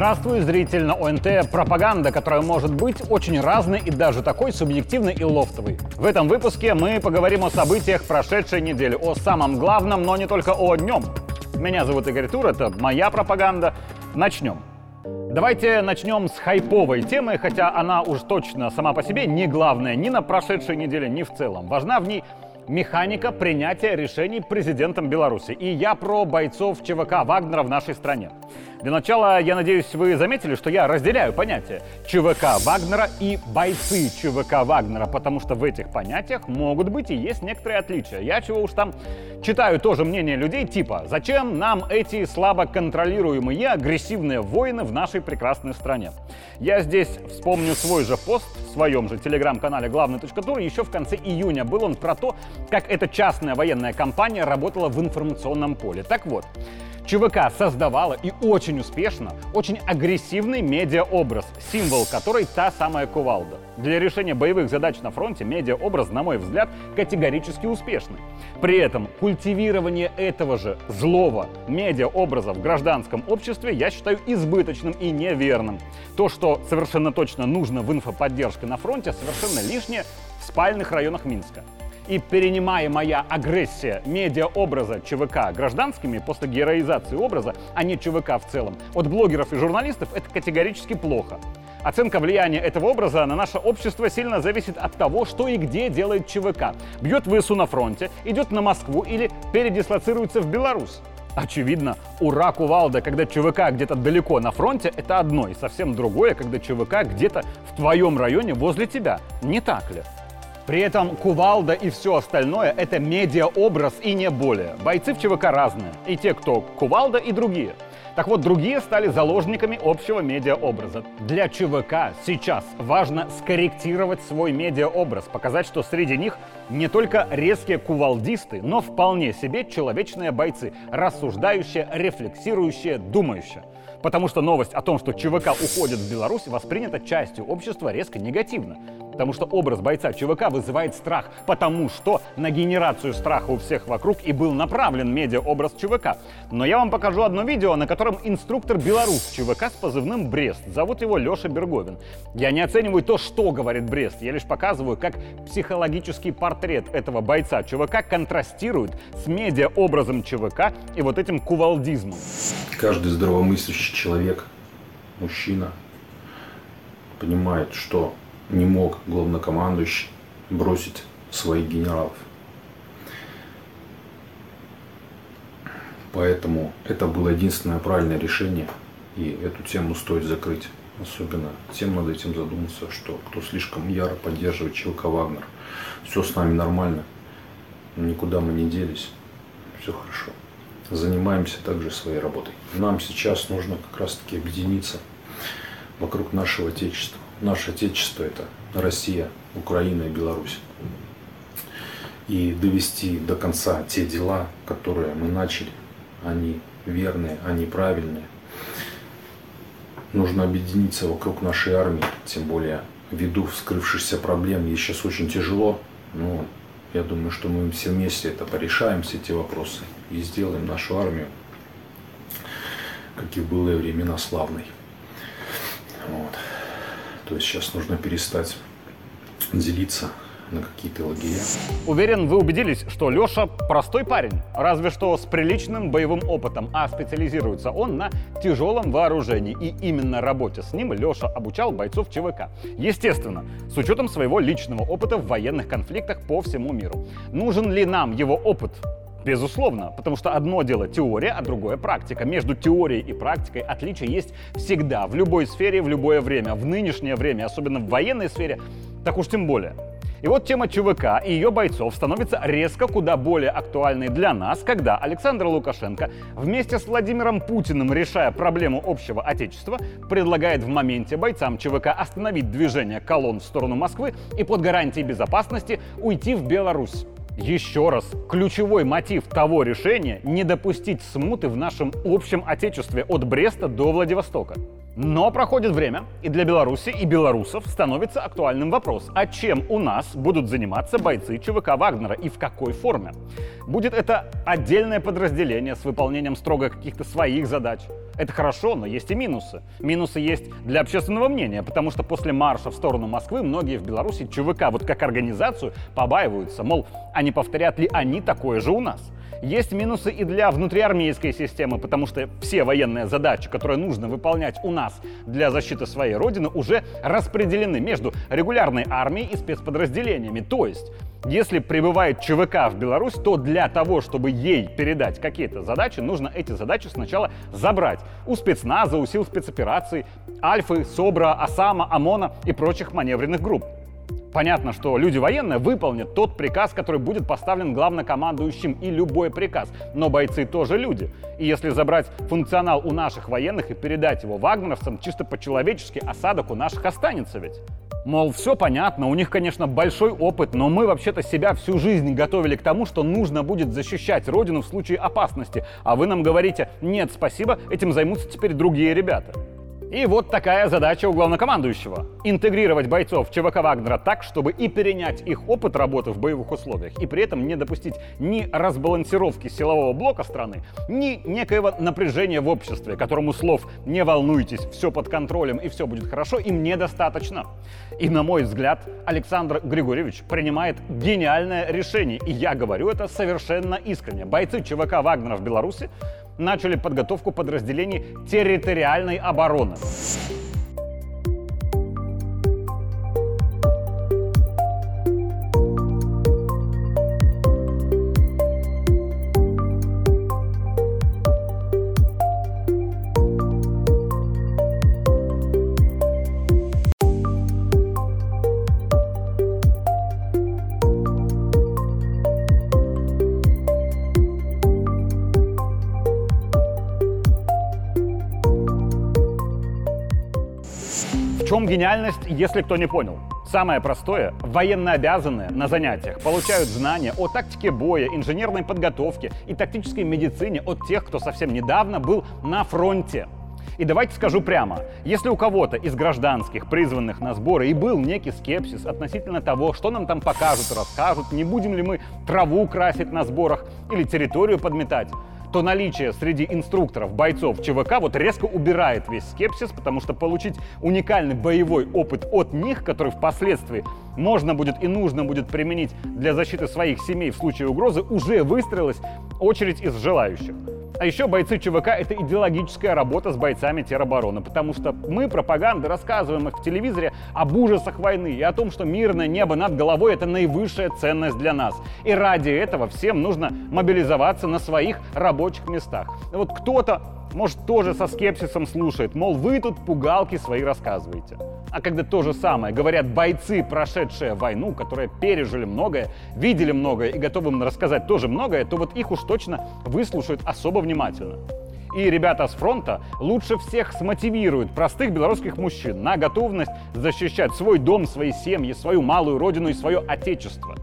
Здравствуй, зритель на ОНТ. Пропаганда, которая может быть очень разной и даже такой субъективной и лофтовой. В этом выпуске мы поговорим о событиях прошедшей недели, о самом главном, но не только о днем. Меня зовут Игорь Тур, это моя пропаганда. Начнем. Давайте начнем с хайповой темы, хотя она уж точно сама по себе не главная ни на прошедшей неделе, ни в целом. Важна в ней механика принятия решений президентом Беларуси. И я про бойцов ЧВК Вагнера в нашей стране. Для начала, я надеюсь, вы заметили, что я разделяю понятия ЧВК Вагнера и бойцы ЧВК Вагнера, потому что в этих понятиях могут быть и есть некоторые отличия. Я чего уж там читаю тоже мнение людей типа «Зачем нам эти слабо контролируемые агрессивные воины в нашей прекрасной стране?» Я здесь вспомню свой же пост в своем же телеграм-канале «Главный точка тур» еще в конце июня. Был он про то, как эта частная военная компания работала в информационном поле. Так вот, ЧВК создавала и очень успешно очень агрессивный медиаобраз, символ которой та самая кувалда. Для решения боевых задач на фронте медиаобраз, на мой взгляд, категорически успешный. При этом культивирование этого же злого медиаобраза в гражданском обществе я считаю избыточным и неверным. То, что совершенно точно нужно в инфоподдержке на фронте, совершенно лишнее в спальных районах Минска и перенимаемая агрессия медиаобраза ЧВК гражданскими после героизации образа, а не ЧВК в целом, от блогеров и журналистов это категорически плохо. Оценка влияния этого образа на наше общество сильно зависит от того, что и где делает ЧВК. Бьет ВСУ на фронте, идет на Москву или передислоцируется в Беларусь. Очевидно, ура кувалда, когда ЧВК где-то далеко на фронте, это одно, и совсем другое, когда ЧВК где-то в твоем районе возле тебя. Не так ли? При этом кувалда и все остальное — это медиаобраз и не более. Бойцы в ЧВК разные. И те, кто кувалда, и другие. Так вот, другие стали заложниками общего медиаобраза. Для ЧВК сейчас важно скорректировать свой медиаобраз, показать, что среди них не только резкие кувалдисты, но вполне себе человечные бойцы, рассуждающие, рефлексирующие, думающие. Потому что новость о том, что ЧВК уходит в Беларусь, воспринята частью общества резко негативно. Потому что образ бойца ЧВК вызывает страх, потому что на генерацию страха у всех вокруг и был направлен медиа-образ ЧВК. Но я вам покажу одно видео, на котором инструктор белорус ЧВК с позывным Брест. Зовут его Леша Берговин. Я не оцениваю то, что говорит Брест, я лишь показываю, как психологический портрет этого бойца ЧВК контрастирует с медиа-образом ЧВК и вот этим кувалдизмом. Каждый здравомыслящий человек, мужчина, понимает, что не мог главнокомандующий бросить своих генералов. Поэтому это было единственное правильное решение, и эту тему стоит закрыть. Особенно тем надо этим задуматься, что кто слишком яро поддерживает Челка Вагнер. Все с нами нормально, никуда мы не делись, все хорошо. Занимаемся также своей работой. Нам сейчас нужно как раз таки объединиться вокруг нашего Отечества наше Отечество – это Россия, Украина и Беларусь. И довести до конца те дела, которые мы начали, они верные, они правильные. Нужно объединиться вокруг нашей армии, тем более ввиду вскрывшихся проблем ей сейчас очень тяжело. Но я думаю, что мы все вместе это порешаем, все эти вопросы, и сделаем нашу армию, как и в былые времена, славной. Вот. То есть сейчас нужно перестать делиться на какие-то лагеря. Уверен, вы убедились, что Леша простой парень, разве что с приличным боевым опытом, а специализируется он на тяжелом вооружении. И именно работе с ним Леша обучал бойцов ЧВК. Естественно, с учетом своего личного опыта в военных конфликтах по всему миру. Нужен ли нам его опыт? Безусловно, потому что одно дело теория, а другое практика. Между теорией и практикой отличия есть всегда, в любой сфере, в любое время. В нынешнее время, особенно в военной сфере, так уж тем более. И вот тема ЧВК и ее бойцов становится резко куда более актуальной для нас, когда Александр Лукашенко вместе с Владимиром Путиным, решая проблему общего отечества, предлагает в моменте бойцам ЧВК остановить движение колонн в сторону Москвы и под гарантией безопасности уйти в Беларусь. Еще раз, ключевой мотив того решения – не допустить смуты в нашем общем отечестве от Бреста до Владивостока. Но проходит время, и для Беларуси и белорусов становится актуальным вопрос, а чем у нас будут заниматься бойцы ЧВК Вагнера и в какой форме? Будет это отдельное подразделение с выполнением строго каких-то своих задач? Это хорошо, но есть и минусы. Минусы есть для общественного мнения, потому что после марша в сторону Москвы многие в Беларуси ЧВК, вот как организацию, побаиваются, мол, а не повторят ли они такое же у нас? Есть минусы и для внутриармейской системы, потому что все военные задачи, которые нужно выполнять у нас для защиты своей родины, уже распределены между регулярной армией и спецподразделениями. То есть, если прибывает ЧВК в Беларусь, то для того, чтобы ей передать какие-то задачи, нужно эти задачи сначала забрать у спецназа, у сил спецопераций, Альфы, СОБРа, ОСАМа, ОМОНа и прочих маневренных групп. Понятно, что люди военные выполнят тот приказ, который будет поставлен главнокомандующим, и любой приказ. Но бойцы тоже люди. И если забрать функционал у наших военных и передать его вагнеровцам, чисто по-человечески осадок у наших останется ведь. Мол, все понятно, у них, конечно, большой опыт, но мы вообще-то себя всю жизнь готовили к тому, что нужно будет защищать Родину в случае опасности. А вы нам говорите, нет, спасибо, этим займутся теперь другие ребята. И вот такая задача у главнокомандующего. Интегрировать бойцов ЧВК Вагнера так, чтобы и перенять их опыт работы в боевых условиях, и при этом не допустить ни разбалансировки силового блока страны, ни некоего напряжения в обществе, которому слов «не волнуйтесь, все под контролем и все будет хорошо» им недостаточно. И на мой взгляд, Александр Григорьевич принимает гениальное решение, и я говорю это совершенно искренне. Бойцы ЧВК Вагнера в Беларуси начали подготовку подразделений территориальной обороны. Гениальность, если кто не понял? Самое простое, военнообязанные на занятиях получают знания о тактике боя, инженерной подготовке и тактической медицине от тех, кто совсем недавно был на фронте. И давайте скажу прямо, если у кого-то из гражданских, призванных на сборы, и был некий скепсис относительно того, что нам там покажут расскажут, не будем ли мы траву красить на сборах или территорию подметать, то наличие среди инструкторов, бойцов ЧВК вот резко убирает весь скепсис, потому что получить уникальный боевой опыт от них, который впоследствии можно будет и нужно будет применить для защиты своих семей в случае угрозы, уже выстроилась очередь из желающих. А еще бойцы ЧВК — это идеологическая работа с бойцами теробороны, потому что мы, пропаганды, рассказываем их в телевизоре об ужасах войны и о том, что мирное небо над головой — это наивысшая ценность для нас. И ради этого всем нужно мобилизоваться на своих рабочих местах. вот кто-то может, тоже со скепсисом слушает, мол, вы тут пугалки свои рассказываете. А когда то же самое говорят бойцы, прошедшие войну, которые пережили многое, видели многое и готовы им рассказать тоже многое, то вот их уж точно выслушают особо внимательно. И ребята с фронта лучше всех смотивируют простых белорусских мужчин на готовность защищать свой дом, свои семьи, свою малую родину и свое отечество.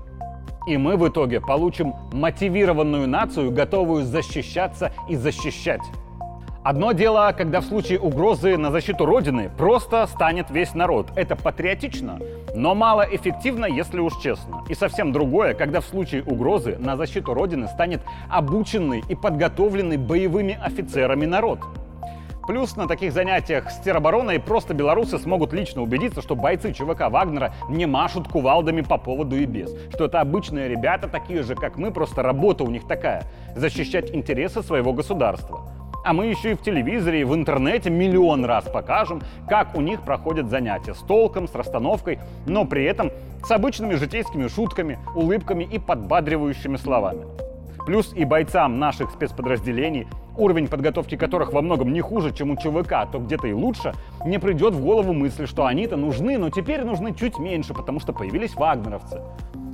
И мы в итоге получим мотивированную нацию, готовую защищаться и защищать. Одно дело, когда в случае угрозы на защиту Родины просто станет весь народ. Это патриотично, но малоэффективно, если уж честно. И совсем другое, когда в случае угрозы на защиту Родины станет обученный и подготовленный боевыми офицерами народ. Плюс на таких занятиях с теробороной просто белорусы смогут лично убедиться, что бойцы ЧВК Вагнера не машут кувалдами по поводу и без. Что это обычные ребята, такие же, как мы, просто работа у них такая – защищать интересы своего государства. А мы еще и в телевизоре, и в интернете миллион раз покажем, как у них проходят занятия с толком, с расстановкой, но при этом с обычными житейскими шутками, улыбками и подбадривающими словами. Плюс и бойцам наших спецподразделений, уровень подготовки которых во многом не хуже, чем у ЧВК, а то где-то и лучше, не придет в голову мысль, что они-то нужны, но теперь нужны чуть меньше, потому что появились вагнеровцы.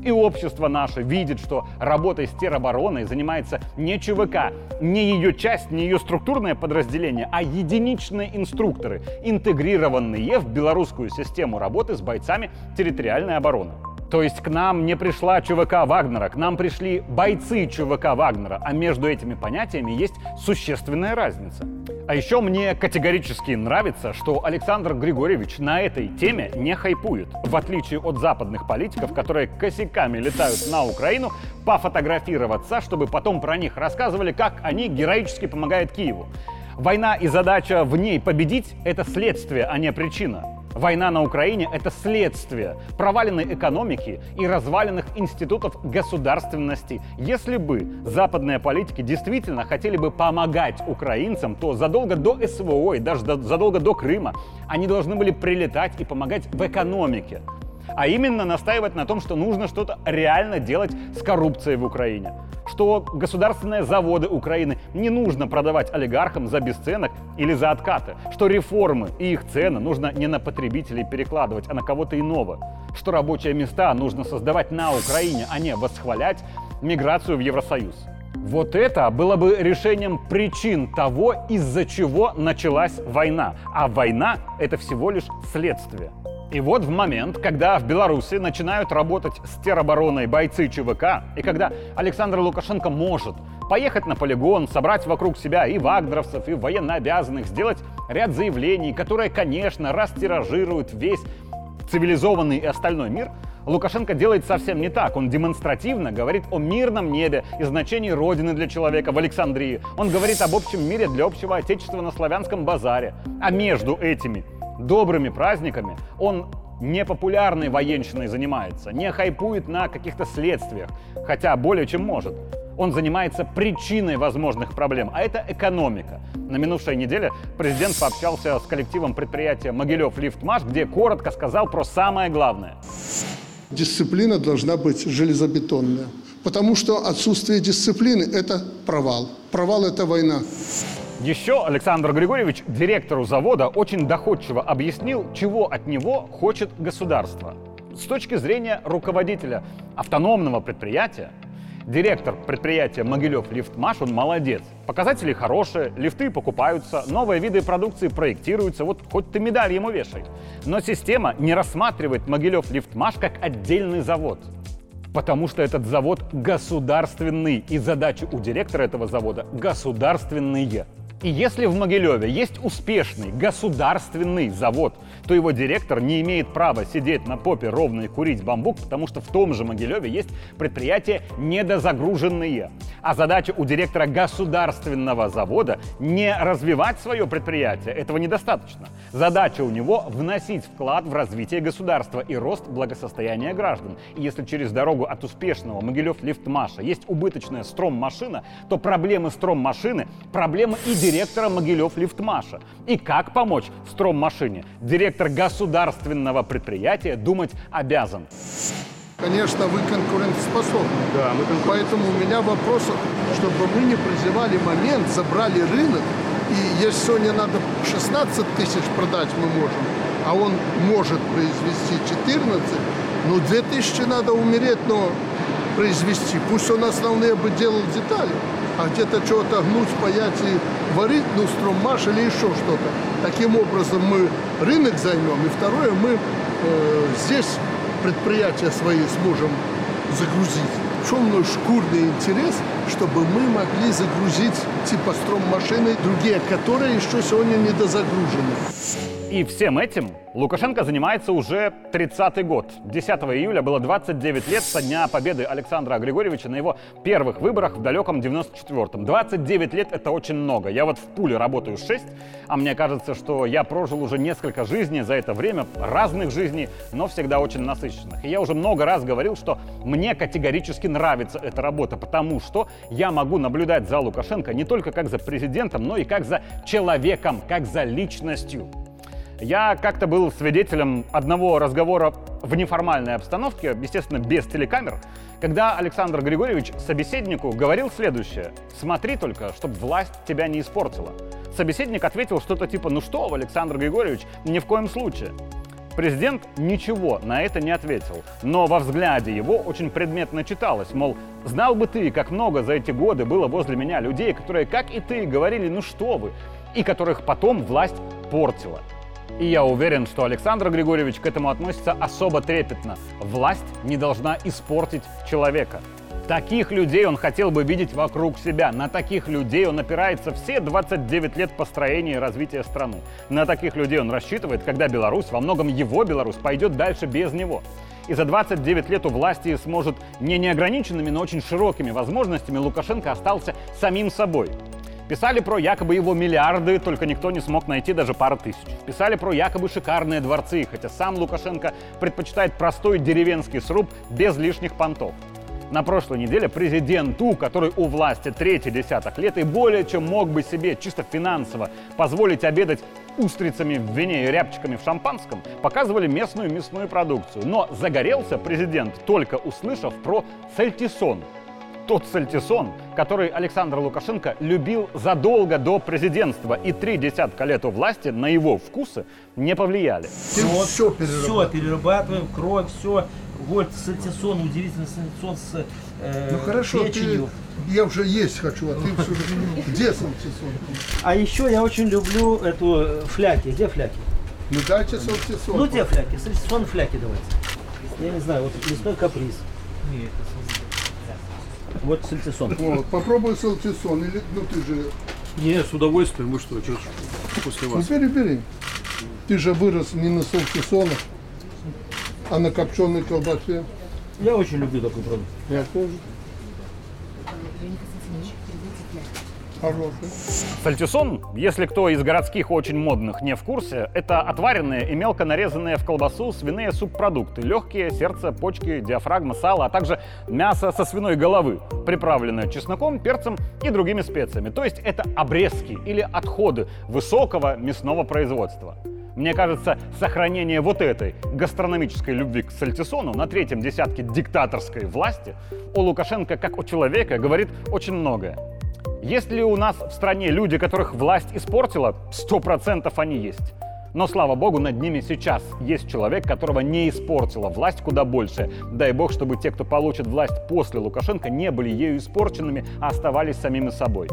И общество наше видит, что работой с теробороной занимается не ЧВК, не ее часть, не ее структурное подразделение, а единичные инструкторы, интегрированные в белорусскую систему работы с бойцами территориальной обороны. То есть к нам не пришла ЧВК Вагнера, к нам пришли бойцы ЧВК Вагнера, а между этими понятиями есть существенная разница. А еще мне категорически нравится, что Александр Григорьевич на этой теме не хайпует, в отличие от западных политиков, которые косяками летают на Украину пофотографироваться, чтобы потом про них рассказывали, как они героически помогают Киеву. Война и задача в ней победить – это следствие, а не причина. Война на Украине – это следствие проваленной экономики и разваленных институтов государственности. Если бы западные политики действительно хотели бы помогать украинцам, то задолго до СВО и даже задолго до Крыма они должны были прилетать и помогать в экономике а именно настаивать на том, что нужно что-то реально делать с коррупцией в Украине. Что государственные заводы Украины не нужно продавать олигархам за бесценок или за откаты. Что реформы и их цены нужно не на потребителей перекладывать, а на кого-то иного. Что рабочие места нужно создавать на Украине, а не восхвалять миграцию в Евросоюз. Вот это было бы решением причин того, из-за чего началась война. А война — это всего лишь следствие. И вот в момент, когда в Беларуси начинают работать с теробороной бойцы ЧВК, и когда Александр Лукашенко может поехать на полигон, собрать вокруг себя и вагнеровцев, и военнообязанных, сделать ряд заявлений, которые, конечно, растиражируют весь цивилизованный и остальной мир, Лукашенко делает совсем не так. Он демонстративно говорит о мирном небе и значении Родины для человека в Александрии. Он говорит об общем мире для общего отечества на славянском базаре. А между этими добрыми праздниками он не популярной военщиной занимается, не хайпует на каких-то следствиях, хотя более чем может. Он занимается причиной возможных проблем, а это экономика. На минувшей неделе президент пообщался с коллективом предприятия «Могилев Лифтмаш», где коротко сказал про самое главное. Дисциплина должна быть железобетонная, потому что отсутствие дисциплины – это провал. Провал – это война. Еще Александр Григорьевич директору завода очень доходчиво объяснил, чего от него хочет государство. С точки зрения руководителя автономного предприятия, директор предприятия Могилев Лифтмаш, он молодец. Показатели хорошие, лифты покупаются, новые виды продукции проектируются, вот хоть ты медаль ему вешай. Но система не рассматривает Могилев Лифтмаш как отдельный завод. Потому что этот завод государственный, и задачи у директора этого завода государственные. И если в Могилеве есть успешный государственный завод, то его директор не имеет права сидеть на попе ровно и курить бамбук, потому что в том же Могилеве есть предприятия недозагруженные. А задача у директора государственного завода не развивать свое предприятие, этого недостаточно. Задача у него вносить вклад в развитие государства и рост благосостояния граждан. И если через дорогу от успешного Могилев-Лифтмаша есть убыточная стром-машина, то проблемы стром-машины – проблемы и директора Могилев Лифтмаша. И как помочь стром-машине? Директор государственного предприятия думать обязан. Конечно, вы конкурентоспособны. Да, мы конкурентоспособны. Поэтому у меня вопрос, чтобы мы не прозевали момент, забрали рынок, и если сегодня надо 16 тысяч продать мы можем, а он может произвести 14, ну 2000 надо умереть, но произвести. Пусть он основные бы делал детали а где-то что-то гнуть, паять и варить, ну, строммаш или еще что-то. Таким образом мы рынок займем, и второе, мы э, здесь предприятия свои сможем загрузить. В чем мой шкурный интерес, чтобы мы могли загрузить типа стром-машины, другие, которые еще сегодня недозагружены. И всем этим Лукашенко занимается уже 30-й год. 10 июля было 29 лет со дня победы Александра Григорьевича на его первых выборах в далеком 94-м. 29 лет — это очень много. Я вот в пуле работаю 6, а мне кажется, что я прожил уже несколько жизней за это время, разных жизней, но всегда очень насыщенных. И я уже много раз говорил, что мне категорически нравится эта работа, потому что я могу наблюдать за Лукашенко не только как за президентом, но и как за человеком, как за личностью. Я как-то был свидетелем одного разговора в неформальной обстановке, естественно, без телекамер, когда Александр Григорьевич собеседнику говорил следующее. «Смотри только, чтобы власть тебя не испортила». Собеседник ответил что-то типа «Ну что Александр Григорьевич, ни в коем случае». Президент ничего на это не ответил, но во взгляде его очень предметно читалось, мол, знал бы ты, как много за эти годы было возле меня людей, которые, как и ты, говорили «ну что вы», и которых потом власть портила. И я уверен, что Александр Григорьевич к этому относится особо трепетно. Власть не должна испортить человека. Таких людей он хотел бы видеть вокруг себя. На таких людей он опирается все 29 лет построения и развития страны. На таких людей он рассчитывает, когда Беларусь, во многом его Беларусь, пойдет дальше без него. И за 29 лет у власти сможет не неограниченными, но очень широкими возможностями Лукашенко остался самим собой. Писали про якобы его миллиарды, только никто не смог найти даже пару тысяч. Писали про якобы шикарные дворцы, хотя сам Лукашенко предпочитает простой деревенский сруб без лишних понтов. На прошлой неделе президенту, который у власти третий десяток лет и более чем мог бы себе чисто финансово позволить обедать устрицами в вине и рябчиками в шампанском, показывали местную мясную продукцию. Но загорелся президент, только услышав про сальтисон. Тот сальтисон, который Александр Лукашенко любил задолго до президентства, и три десятка лет у власти на его вкусы не повлияли. Ты Вот, все Все перерабатываешь. перерабатываем, кровь, все. Вот сальтисон, удивительный сальтисон с э, Ну хорошо, ты, печенью. я уже есть хочу, а ты все Где сальтисон? А еще я очень люблю эту э, фляки. Где фляки? Ну дайте сальтисон. Ну где фляки? Сальтисон фляки давайте. Я не знаю, вот мясной каприз. Вот сальтисон. Вот, попробуй сальтисон. Или, ну ты же, Не, с удовольствием. Вы что, что после ну вас? перебери. Ты же вырос не на сальтисонах, а на копченой колбасе. Я очень люблю такой продукт. Я тоже. Хороший. Сальтисон, если кто из городских очень модных не в курсе, это отваренные и мелко нарезанные в колбасу свиные субпродукты. Легкие, сердце, почки, диафрагма, сало, а также мясо со свиной головы, приправленное чесноком, перцем и другими специями. То есть это обрезки или отходы высокого мясного производства. Мне кажется, сохранение вот этой гастрономической любви к сальтисону на третьем десятке диктаторской власти у Лукашенко, как у человека, говорит очень многое. Есть ли у нас в стране люди, которых власть испортила? Сто процентов они есть. Но, слава богу, над ними сейчас есть человек, которого не испортила власть куда больше. Дай бог, чтобы те, кто получит власть после Лукашенко, не были ею испорченными, а оставались самими собой.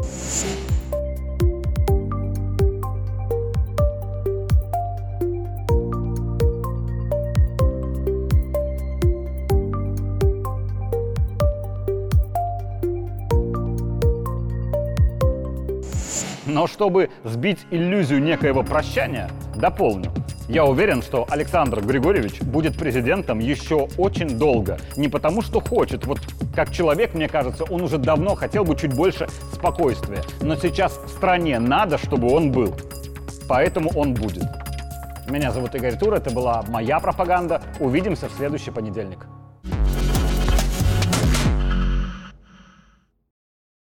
Но чтобы сбить иллюзию некоего прощания, дополню. Я уверен, что Александр Григорьевич будет президентом еще очень долго. Не потому, что хочет. Вот как человек, мне кажется, он уже давно хотел бы чуть больше спокойствия. Но сейчас в стране надо, чтобы он был. Поэтому он будет. Меня зовут Игорь Тур, это была моя пропаганда. Увидимся в следующий понедельник.